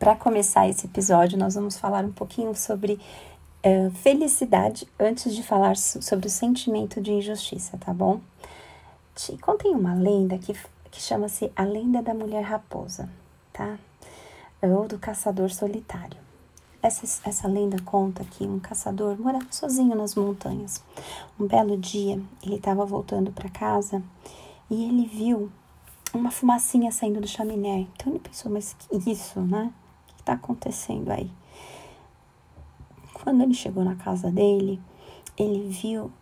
para começar esse episódio, nós vamos falar um pouquinho sobre uh, felicidade antes de falar sobre o sentimento de injustiça, tá bom? Te contém uma lenda que, que chama-se A Lenda da Mulher Raposa, tá? Ou do Caçador Solitário. Essa, essa lenda conta que um caçador morava sozinho nas montanhas. Um belo dia, ele estava voltando para casa e ele viu uma fumacinha saindo do chaminé. Então ele pensou, mas que isso, né? Está acontecendo aí? Quando ele chegou na casa dele, ele viu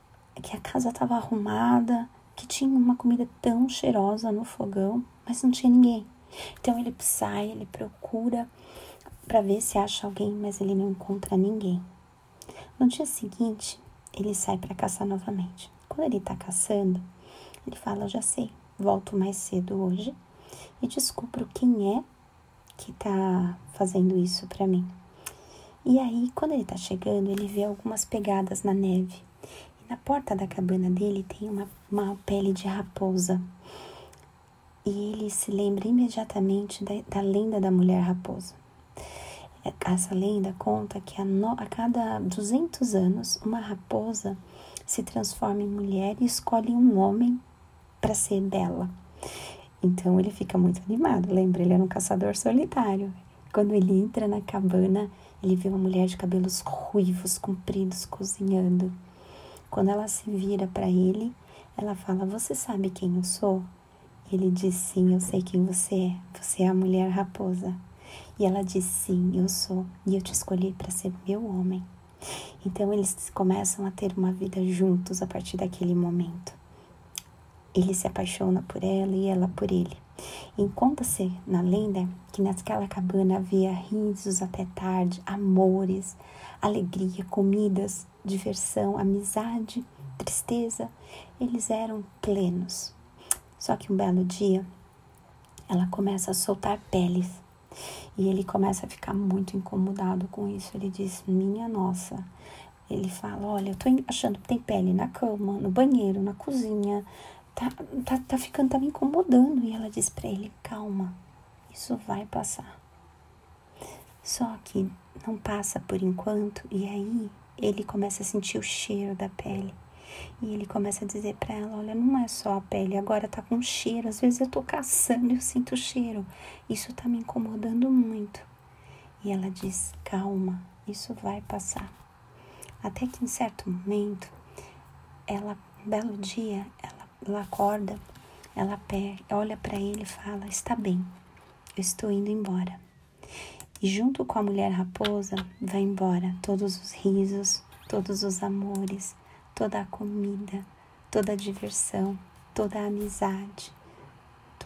que a casa estava arrumada, que tinha uma comida tão cheirosa no fogão, mas não tinha ninguém. Então ele sai, ele procura para ver se acha alguém, mas ele não encontra ninguém. No dia seguinte, ele sai para caçar novamente. Quando ele está caçando, ele fala: Já sei, volto mais cedo hoje e descubro quem é que está fazendo isso para mim. E aí, quando ele está chegando, ele vê algumas pegadas na neve. E na porta da cabana dele tem uma, uma pele de raposa. E ele se lembra imediatamente da, da lenda da mulher raposa. Essa lenda conta que a, no, a cada 200 anos, uma raposa se transforma em mulher e escolhe um homem para ser dela. Então ele fica muito animado. Lembra, ele era um caçador solitário. Quando ele entra na cabana, ele vê uma mulher de cabelos ruivos, compridos, cozinhando. Quando ela se vira para ele, ela fala: Você sabe quem eu sou? Ele diz: Sim, eu sei quem você é. Você é a mulher raposa. E ela diz: Sim, eu sou. E eu te escolhi para ser meu homem. Então eles começam a ter uma vida juntos a partir daquele momento. Ele se apaixona por ela e ela por ele. Encontra-se na lenda que naquela cabana havia risos até tarde, amores, alegria, comidas, diversão, amizade, tristeza. Eles eram plenos. Só que um belo dia ela começa a soltar peles e ele começa a ficar muito incomodado com isso. Ele diz: Minha nossa. Ele fala: Olha, eu tô achando que tem pele na cama, no banheiro, na cozinha, tá, tá, tá ficando, tá me incomodando. E ela diz para ele: calma, isso vai passar. Só que não passa por enquanto, e aí ele começa a sentir o cheiro da pele. E ele começa a dizer para ela: Olha, não é só a pele, agora tá com cheiro. Às vezes eu tô caçando e eu sinto cheiro. Isso tá me incomodando muito. E ela diz: Calma, isso vai passar. Até que em certo momento, ela, um belo dia, ela ela acorda, ela olha para ele e fala: Está bem, eu estou indo embora. E junto com a mulher raposa vai embora todos os risos, todos os amores, toda a comida, toda a diversão, toda a amizade,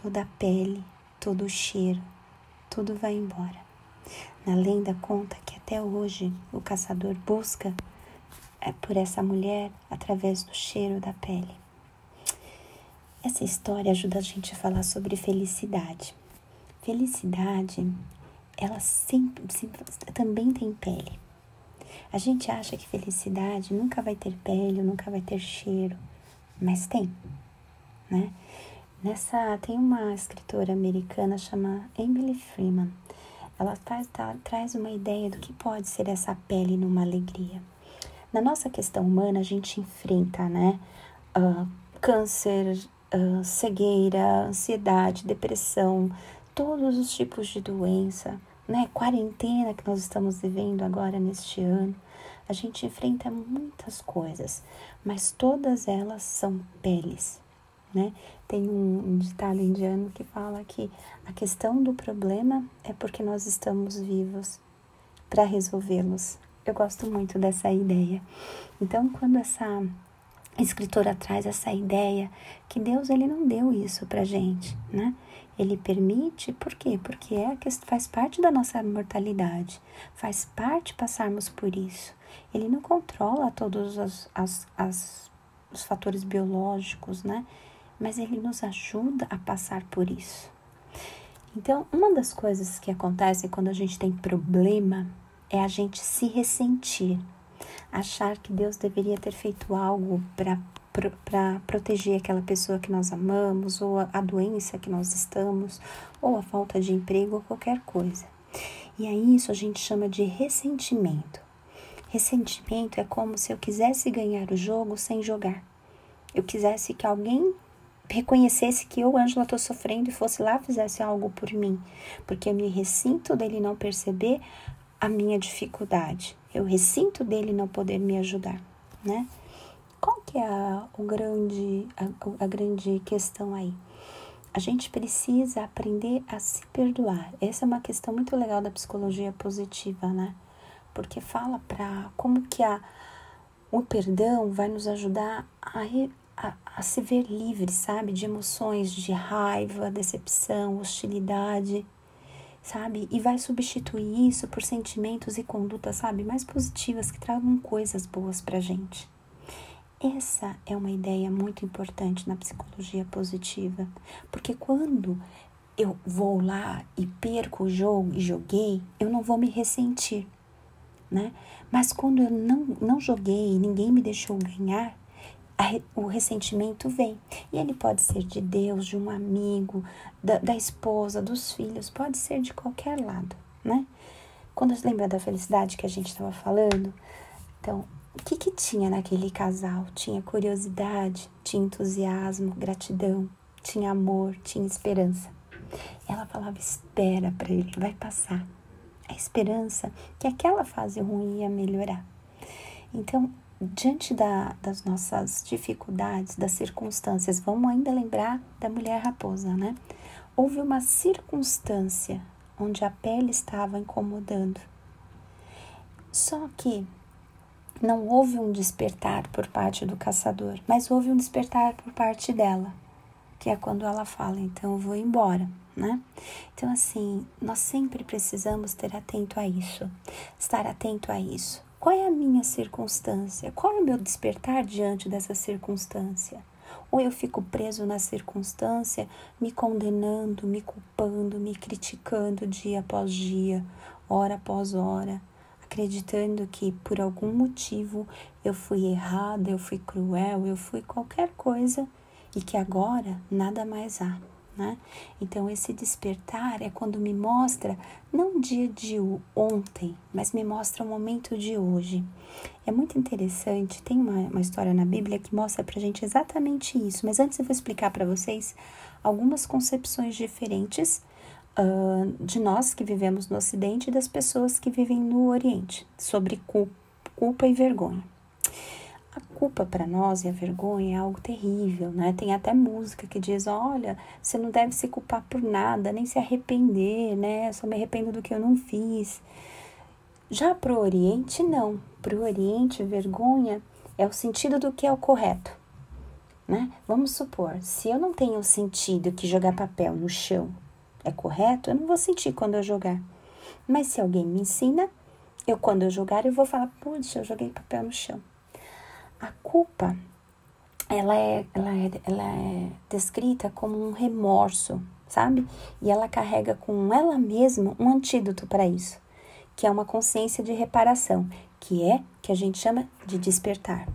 toda a pele, todo o cheiro, tudo vai embora. Na lenda conta que até hoje o caçador busca é, por essa mulher através do cheiro da pele. Essa história ajuda a gente a falar sobre felicidade. Felicidade, ela sempre, sempre também tem pele. A gente acha que felicidade nunca vai ter pele, nunca vai ter cheiro, mas tem, né? Nessa tem uma escritora americana chamada Emily Freeman. Ela traz, tá, traz uma ideia do que pode ser essa pele numa alegria. Na nossa questão humana, a gente enfrenta, né? Uh, câncer, cegueira, ansiedade, depressão, todos os tipos de doença, né? Quarentena que nós estamos vivendo agora neste ano. A gente enfrenta muitas coisas, mas todas elas são peles, né? Tem um, ditado indiano que fala que a questão do problema é porque nós estamos vivos para resolvê-los. Eu gosto muito dessa ideia. Então, quando essa escritora traz essa ideia que Deus ele não deu isso pra gente, né? Ele permite, por quê? Porque é que faz parte da nossa mortalidade, faz parte passarmos por isso. Ele não controla todos os, as, as, os fatores biológicos, né? Mas ele nos ajuda a passar por isso. Então, uma das coisas que acontece quando a gente tem problema é a gente se ressentir achar que Deus deveria ter feito algo para para proteger aquela pessoa que nós amamos, ou a, doença que nós estamos, ou a falta de emprego, ou qualquer coisa. E aí isso a gente chama de ressentimento. Ressentimento é como se eu quisesse ganhar o jogo sem jogar. Eu quisesse que alguém reconhecesse que eu, Ângela, estou sofrendo e fosse lá fizesse algo por mim, porque eu me ressinto dele não perceber a minha dificuldade. Eu ressinto dele não poder me ajudar, né? Qual que é a, o grande, a, a grande questão aí? A gente precisa aprender a se perdoar. Essa é uma questão muito legal da psicologia positiva, né? Porque fala para como que a, o perdão vai nos ajudar a, a, a se ver livre, sabe? De emoções de raiva, decepção, hostilidade sabe? E vai substituir isso por sentimentos e condutas, sabe? Mais positivas que tragam coisas boas pra gente. Essa é uma ideia muito importante na psicologia positiva, porque quando eu vou lá e perco o jogo e joguei, eu não vou me ressentir, né? Mas quando eu não, não joguei e ninguém me deixou ganhar, o ressentimento vem. E ele pode ser de Deus, de um amigo, da, da esposa, dos filhos, pode ser de qualquer lado, né? Quando você lembra da felicidade que a gente estava falando, então, o que que tinha naquele casal? Tinha curiosidade, tinha entusiasmo, gratidão, tinha amor, tinha esperança. Ela falava: espera para ele, vai passar. A esperança que aquela fase ruim ia melhorar. Então, diante da, das nossas dificuldades, das circunstâncias, vamos ainda lembrar da mulher raposa, né? Houve uma circunstância onde a pele estava incomodando. Só que não houve um despertar por parte do caçador, mas houve um despertar por parte dela, que é quando ela fala: então eu vou embora. Né? Então, assim, nós sempre precisamos ter atento a isso, estar atento a isso. Qual é a minha circunstância? Qual é o meu despertar diante dessa circunstância? Ou eu fico preso na circunstância, me condenando, me culpando, me criticando dia após dia, hora após hora, acreditando que por algum motivo eu fui errada, eu fui cruel, eu fui qualquer coisa e que agora nada mais há né? Então, esse despertar é quando me mostra não o dia de ontem, mas me mostra o momento de hoje. É muito interessante, tem uma, uma história na Bíblia que mostra pra gente exatamente isso, mas antes eu vou explicar para vocês algumas concepções diferentes uh, de nós que vivemos no Ocidente e das pessoas que vivem no Oriente sobre culpa e vergonha. Culpa para nós e a vergonha é algo terrível, né? Tem até música que diz: olha, você não deve se culpar por nada, nem se arrepender, né? Eu só me arrependo do que eu não fiz. Já para o Oriente, não. Para o Oriente, vergonha é o sentido do que é o correto, né? Vamos supor, se eu não tenho sentido que jogar papel no chão é correto, eu não vou sentir quando eu jogar. Mas se alguém me ensina, eu quando eu jogar, eu vou falar: puxa, eu joguei papel no chão. A culpa, ela é, ela é, ela é descrita como um remorso, sabe? E ela carrega com ela mesma um antídoto para isso, que é uma consciência de reparação, que é que a gente chama de despertar.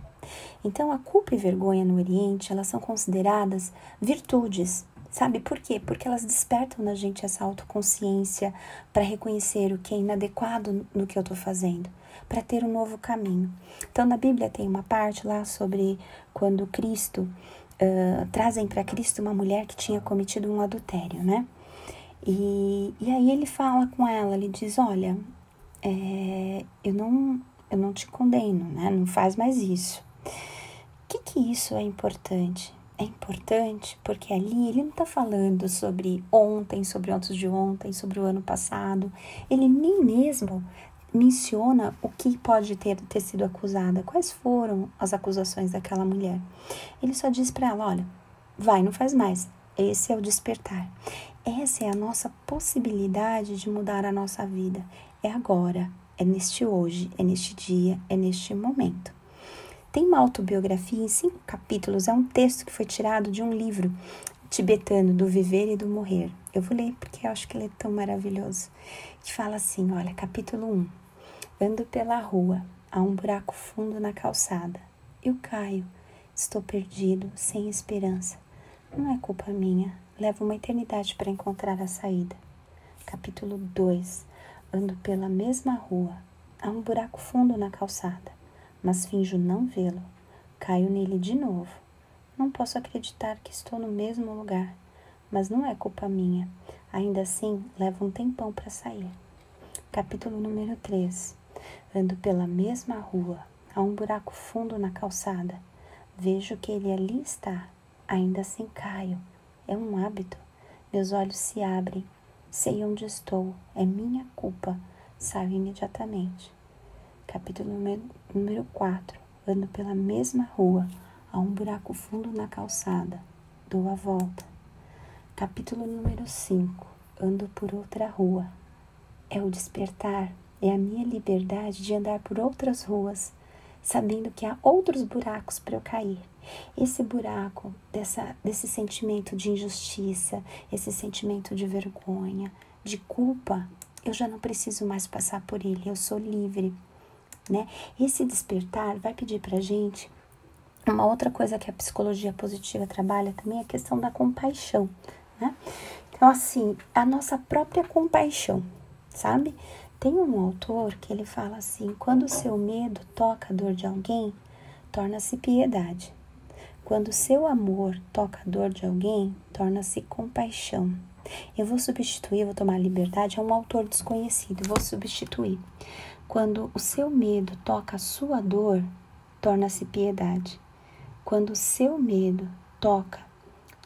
Então, a culpa e vergonha no Oriente, elas são consideradas virtudes, sabe por quê? Porque elas despertam na gente essa autoconsciência para reconhecer o que é inadequado no que eu estou fazendo para ter um novo caminho. Então, na Bíblia tem uma parte lá sobre quando Cristo uh, trazem para Cristo uma mulher que tinha cometido um adultério, né? E, e aí ele fala com ela, ele diz, olha, é, eu não eu não te condeno, né? Não faz mais isso. O que que isso é importante? É importante porque ali ele não está falando sobre ontem, sobre antes de ontem, sobre o ano passado. Ele nem mesmo menciona o que pode ter, ter sido acusada, quais foram as acusações daquela mulher. Ele só diz para ela: olha, vai, não faz mais. Esse é o despertar. Essa é a nossa possibilidade de mudar a nossa vida. É agora, é neste hoje, é neste dia, é neste momento. Tem uma autobiografia em cinco capítulos, é um texto que foi tirado de um livro tibetano do viver e do morrer. Eu vou ler porque eu acho que ele é tão maravilhoso. Que fala assim: olha, capítulo 1. Ando pela rua, há um buraco fundo na calçada. Eu caio, estou perdido, sem esperança. Não é culpa minha, levo uma eternidade para encontrar a saída. Capítulo 2. ando pela mesma rua. Há um buraco fundo na calçada, mas finjo não vê-lo. Caio nele de novo. Não posso acreditar que estou no mesmo lugar, mas não é culpa minha. Ainda assim, leva um tempão para sair. Capítulo número 3. Ando pela mesma rua. Há um buraco fundo na calçada. Vejo que ele ali está. Ainda assim caio. É um hábito. Meus olhos se abrem. Sei onde estou. É minha culpa. Saio imediatamente. Capítulo número 4. Ando pela mesma rua. Há um buraco fundo na calçada. Dou a volta. Capítulo número 5. Ando por outra rua. É o despertar, é a minha liberdade de andar por outras ruas, sabendo que há outros buracos para eu cair. Esse buraco dessa, desse sentimento de injustiça, esse sentimento de vergonha, de culpa, eu já não preciso mais passar por ele, eu sou livre. Né? Esse despertar vai pedir para gente uma outra coisa que a psicologia positiva trabalha também é a questão da compaixão, né? Então, assim, a nossa própria compaixão, sabe? Tem um autor que ele fala assim: quando o seu medo toca a dor de alguém, torna-se piedade. Quando o seu amor toca a dor de alguém, torna-se compaixão. Eu vou substituir, vou tomar liberdade, é um autor desconhecido, vou substituir. Quando o seu medo toca a sua dor, torna-se piedade. Quando o seu medo toca,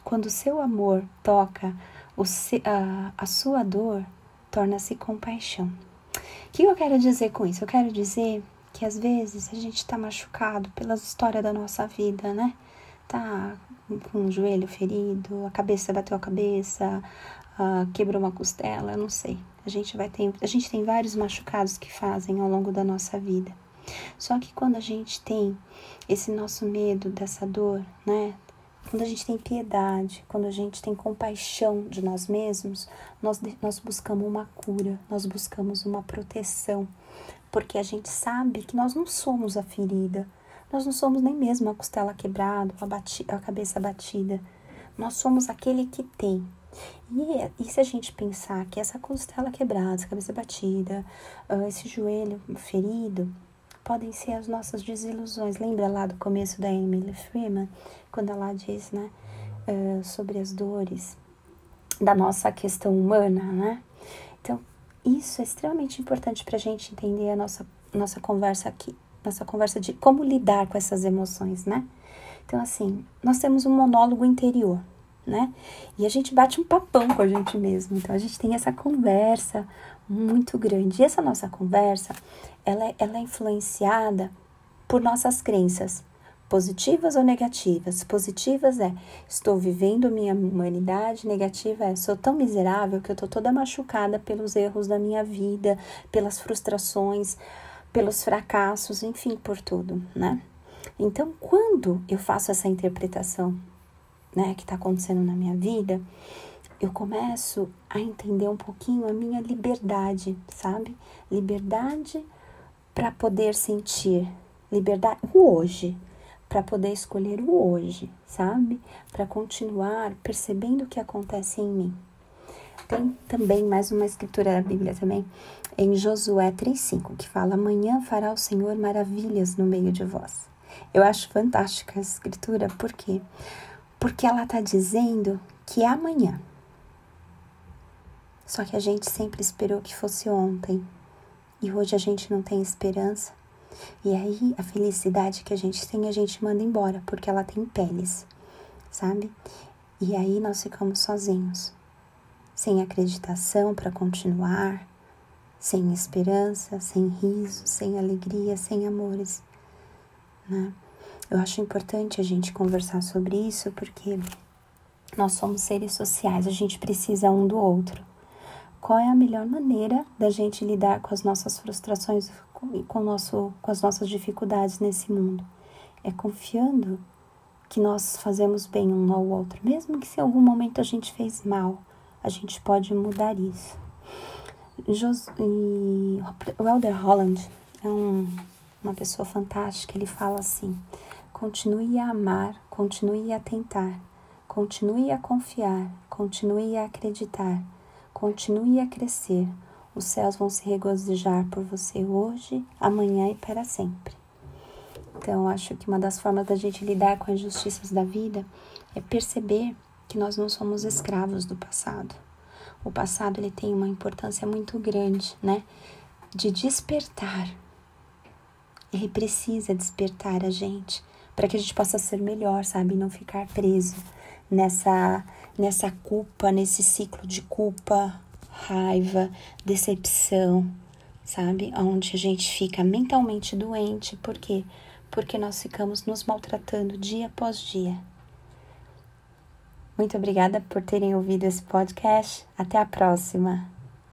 quando o seu amor toca o a, a sua dor, torna-se compaixão. Que eu quero dizer com isso? Eu quero dizer que às vezes a gente está machucado pela história da nossa vida, né? Tá com o joelho ferido, a cabeça bateu a cabeça, uh, quebrou uma costela, eu não sei. A gente vai ter, a gente tem vários machucados que fazem ao longo da nossa vida. Só que quando a gente tem esse nosso medo dessa dor, né? Quando a gente tem piedade, quando a gente tem compaixão de nós mesmos, nós, nós buscamos uma cura, nós buscamos uma proteção, porque a gente sabe que nós não somos a ferida, nós não somos nem mesmo a costela quebrada, a, bati, a cabeça batida, nós somos aquele que tem. E, e se a gente pensar que essa costela quebrada, essa cabeça batida, uh, esse joelho ferido, podem ser as nossas desilusões. Lembra lá do começo da Emily Freeman, quando ela diz, né, uh, sobre as dores da nossa questão humana, né? Então, isso é extremamente importante para a gente entender a nossa, nossa conversa aqui, nossa conversa de como lidar com essas emoções, né? Então, assim, nós temos um monólogo interior, né? E a gente bate um papão com a gente mesmo. Então, a gente tem essa conversa muito grande. E essa nossa conversa, ela, é, ela é influenciada por nossas crenças, positivas ou negativas. Positivas é estou vivendo minha humanidade, negativa é sou tão miserável que eu tô toda machucada pelos erros da minha vida, pelas frustrações, pelos fracassos, enfim, por tudo, né? Então, quando eu faço essa interpretação, né, que está acontecendo na minha vida, eu começo a entender um pouquinho a minha liberdade, sabe? Liberdade para poder sentir, liberdade o hoje, para poder escolher o hoje, sabe? Para continuar percebendo o que acontece em mim. Tem também mais uma escritura da Bíblia também, em Josué 3:5, que fala: "Amanhã fará o Senhor maravilhas no meio de vós". Eu acho fantástica essa escritura, por quê? Porque ela está dizendo que amanhã, só que a gente sempre esperou que fosse ontem e hoje a gente não tem esperança. E aí a felicidade que a gente tem a gente manda embora porque ela tem peles, sabe? E aí nós ficamos sozinhos, sem acreditação para continuar, sem esperança, sem riso, sem alegria, sem amores, né? Eu acho importante a gente conversar sobre isso porque nós somos seres sociais, a gente precisa um do outro qual é a melhor maneira da gente lidar com as nossas frustrações e com, nosso, com as nossas dificuldades nesse mundo. É confiando que nós fazemos bem um ao outro, mesmo que se em algum momento a gente fez mal, a gente pode mudar isso. Jos e o Elder Holland é um, uma pessoa fantástica, ele fala assim: continue a amar, continue a tentar, continue a confiar, continue a acreditar Continue a crescer. Os céus vão se regozijar por você hoje, amanhã e para sempre. Então, acho que uma das formas da gente lidar com as injustiças da vida é perceber que nós não somos escravos do passado. O passado ele tem uma importância muito grande, né? De despertar. Ele precisa despertar a gente para que a gente possa ser melhor, sabe? Não ficar preso nessa nessa culpa, nesse ciclo de culpa, raiva, decepção, sabe? Onde a gente fica mentalmente doente, por quê? Porque nós ficamos nos maltratando dia após dia. Muito obrigada por terem ouvido esse podcast. Até a próxima.